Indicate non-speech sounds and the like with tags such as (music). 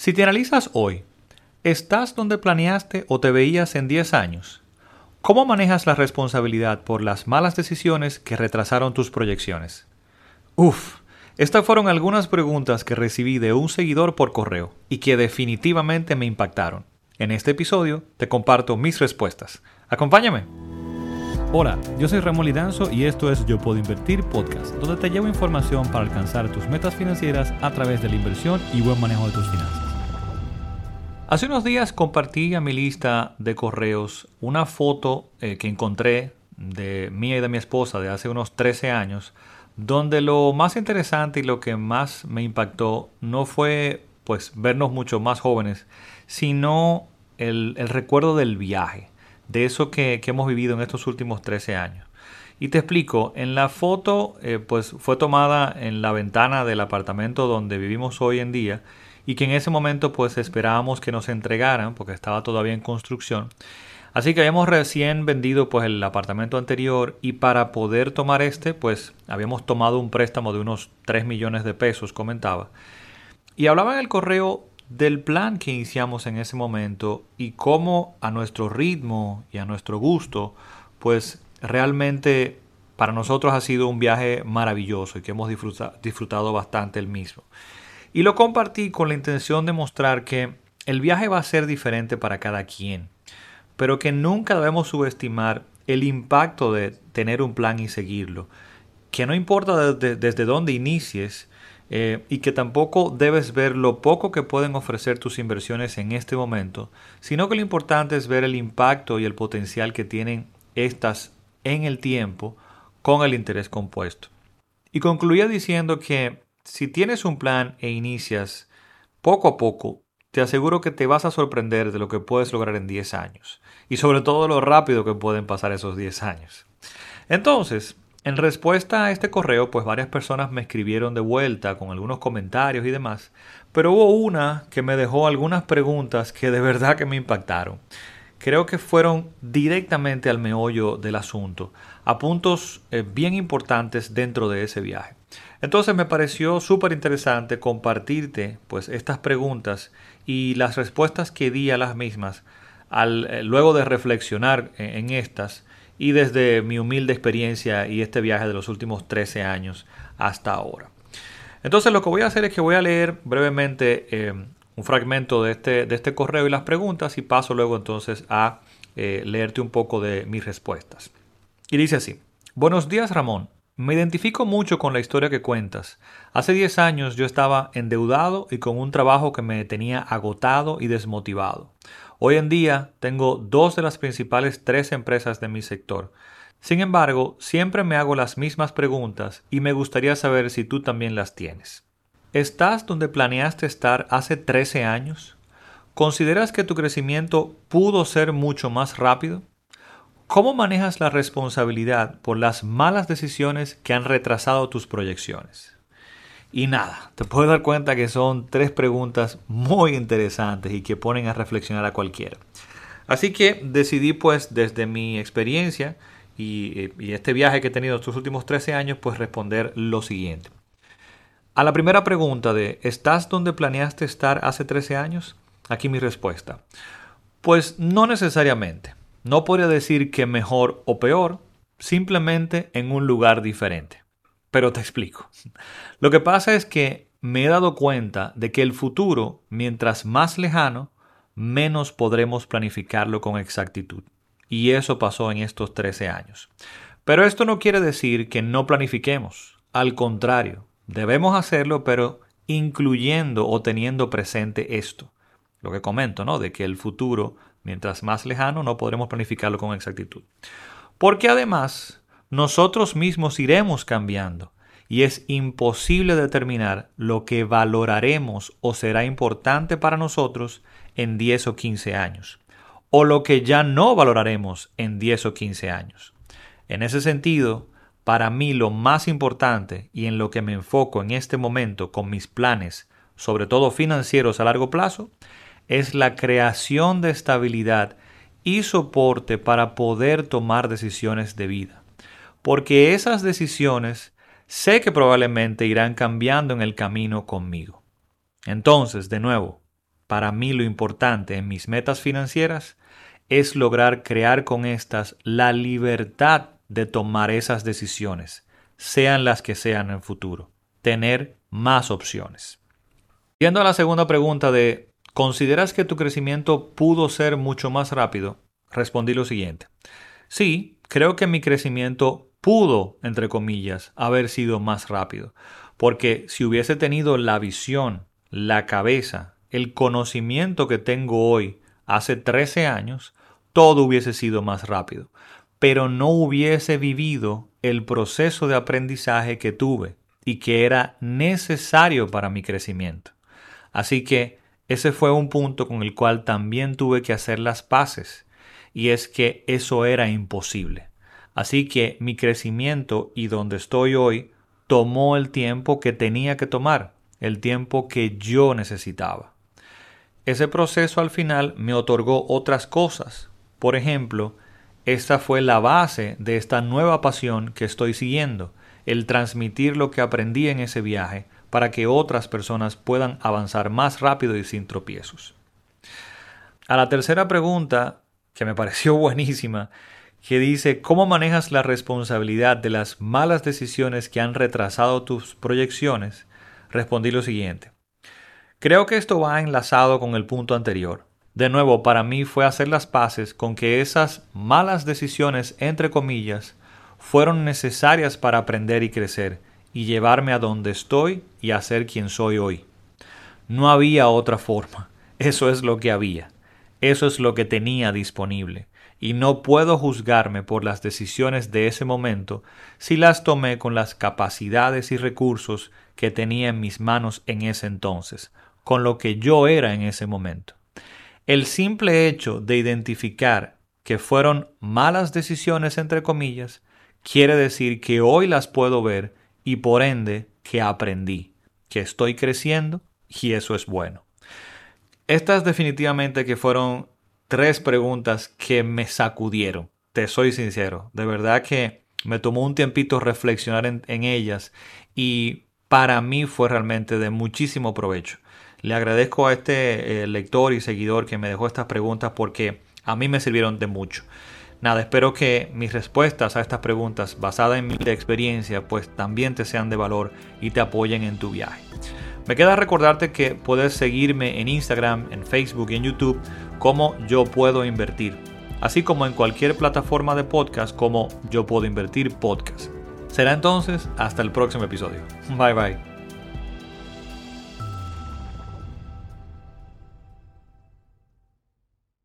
Si te analizas hoy, ¿estás donde planeaste o te veías en 10 años? ¿Cómo manejas la responsabilidad por las malas decisiones que retrasaron tus proyecciones? Uf, estas fueron algunas preguntas que recibí de un seguidor por correo y que definitivamente me impactaron. En este episodio te comparto mis respuestas. Acompáñame. Hola, yo soy Ramón Lidanzo y esto es Yo Puedo Invertir Podcast, donde te llevo información para alcanzar tus metas financieras a través de la inversión y buen manejo de tus finanzas. Hace unos días compartí a mi lista de correos una foto eh, que encontré de mía y de mi esposa de hace unos 13 años, donde lo más interesante y lo que más me impactó no fue pues vernos mucho más jóvenes, sino el, recuerdo del viaje, de eso que, hemos vivido en estos últimos 13 años. Y te explico, en la foto eh, pues fue tomada en la ventana del apartamento donde vivimos hoy en día y que en ese momento pues esperábamos que nos entregaran porque estaba todavía en construcción. Así que habíamos recién vendido pues el apartamento anterior y para poder tomar este pues habíamos tomado un préstamo de unos 3 millones de pesos, comentaba. Y hablaba en el correo del plan que iniciamos en ese momento y cómo a nuestro ritmo y a nuestro gusto pues realmente para nosotros ha sido un viaje maravilloso y que hemos disfrutado bastante el mismo. Y lo compartí con la intención de mostrar que el viaje va a ser diferente para cada quien, pero que nunca debemos subestimar el impacto de tener un plan y seguirlo. Que no importa desde, dónde inicies eh, y que tampoco debes ver lo poco que pueden ofrecer tus inversiones en este momento, sino que lo importante es ver el impacto y el potencial que tienen estas en el tiempo con el interés compuesto. Y concluía diciendo que si tienes un plan e inicias poco a poco, te aseguro que te vas a sorprender de lo que puedes lograr en 10 años y sobre todo lo rápido que pueden pasar esos 10 años. Entonces, en respuesta a este correo, pues varias personas me escribieron de vuelta con algunos comentarios y demás, pero hubo una que me dejó algunas preguntas que de verdad que me impactaron. Creo que fueron directamente al meollo del asunto, a puntos eh, bien importantes dentro de ese viaje. Entonces me pareció súper interesante compartirte pues estas preguntas y las respuestas que di a las mismas al, eh, luego de reflexionar en, estas y desde mi humilde experiencia y este viaje de los últimos 13 años hasta ahora. Entonces lo que voy a hacer es que voy a leer brevemente eh, un fragmento de este, de este correo y las preguntas y paso luego entonces a eh, leerte un poco de mis respuestas. Y dice así, buenos días Ramón, me identifico mucho con la historia que cuentas. Hace 10 años yo estaba endeudado y con un trabajo que me tenía agotado y desmotivado. Hoy en día tengo dos de las principales tres empresas de mi sector. Sin embargo, siempre me hago las mismas preguntas y me gustaría saber si tú también las tienes. ¿Estás donde planeaste estar hace 13 años? ¿Consideras que tu crecimiento pudo ser mucho más rápido? ¿Cómo manejas la responsabilidad por las malas decisiones que han retrasado tus proyecciones? Y nada, te puedes dar cuenta que son tres preguntas muy interesantes y que ponen a reflexionar a cualquiera. Así que decidí pues desde mi experiencia y, este viaje que he tenido estos últimos 13 años pues responder lo siguiente. A la primera pregunta de ¿estás donde planeaste estar hace 13 años? Aquí mi respuesta. Pues no necesariamente. No podría decir que mejor o peor, simplemente en un lugar diferente. Pero te explico. Lo que pasa es que me he dado cuenta de que el futuro, mientras más lejano, menos podremos planificarlo con exactitud. Y eso pasó en estos 13 años. Pero esto no quiere decir que no planifiquemos. Al contrario, debemos hacerlo, pero incluyendo o teniendo presente esto. Lo que comento, ¿no? De que el futuro Mientras más lejano no podremos planificarlo con exactitud. Porque además nosotros mismos iremos cambiando y es imposible determinar lo que valoraremos o será importante para nosotros en 10 o 15 años, o lo que ya no valoraremos en 10 o 15 años. En ese sentido, para mí lo más importante y en lo que me enfoco en este momento con mis planes, sobre todo financieros a largo plazo, es la creación de estabilidad y soporte para poder tomar decisiones de vida. Porque esas decisiones sé que probablemente irán cambiando en el camino conmigo. Entonces, de nuevo, para mí lo importante en mis metas financieras es lograr crear con estas la libertad de tomar esas decisiones, sean las que sean en el futuro, tener más opciones. Yendo a la segunda pregunta de ¿consideras que tu crecimiento pudo ser mucho más rápido? Respondí lo siguiente. Sí, creo que mi crecimiento pudo, entre comillas, haber sido más rápido, porque si hubiese tenido la visión, la cabeza, el conocimiento que tengo hoy hace 13 años, todo hubiese sido más rápido, pero no hubiese vivido el proceso de aprendizaje que tuve y que era necesario para mi crecimiento. Así que ese fue un punto con el cual también tuve que hacer las paces, y es que eso era imposible. Así que mi crecimiento y donde estoy hoy tomó el tiempo que tenía que tomar, el tiempo que yo necesitaba. Ese proceso al final me otorgó otras cosas. Por ejemplo, esta fue la base de esta nueva pasión que estoy siguiendo, el transmitir lo que aprendí en ese viaje para que otras personas puedan avanzar más rápido y sin tropiezos. A la tercera pregunta, que me pareció (laughs) buenísima, que dice, ¿cómo manejas la responsabilidad de las malas decisiones que han retrasado tus proyecciones? Respondí lo siguiente. Creo que esto va enlazado con el punto anterior. De nuevo, para mí fue hacer las paces con que esas malas decisiones, entre comillas, fueron necesarias para aprender y crecer y llevarme a donde estoy y a ser quien soy hoy. No había otra forma. (laughs) Eso es lo que había. Eso es lo que tenía disponible. Y no puedo juzgarme por las decisiones de ese momento si las tomé con las capacidades y recursos que tenía en mis manos en ese entonces, con lo que yo era en ese momento. El simple hecho de identificar que fueron malas decisiones, entre comillas, quiere decir que hoy las puedo ver y por ende que aprendí, que estoy creciendo y eso es bueno. Estas definitivamente que fueron tres preguntas que me sacudieron, te soy sincero, de verdad que me tomó un tiempito reflexionar en, ellas y para mí fue realmente de muchísimo provecho. Le agradezco a este eh, lector y seguidor que me dejó estas preguntas porque a mí me sirvieron de mucho. Nada, espero que mis respuestas a estas preguntas basadas en mi experiencia pues también te sean de valor y te apoyen en tu viaje. Me queda recordarte que puedes seguirme en Instagram, en Facebook y en YouTube como Yo Puedo Invertir, así como en cualquier plataforma de podcast como Yo Puedo Invertir Podcast. Será entonces hasta el próximo episodio. Bye bye.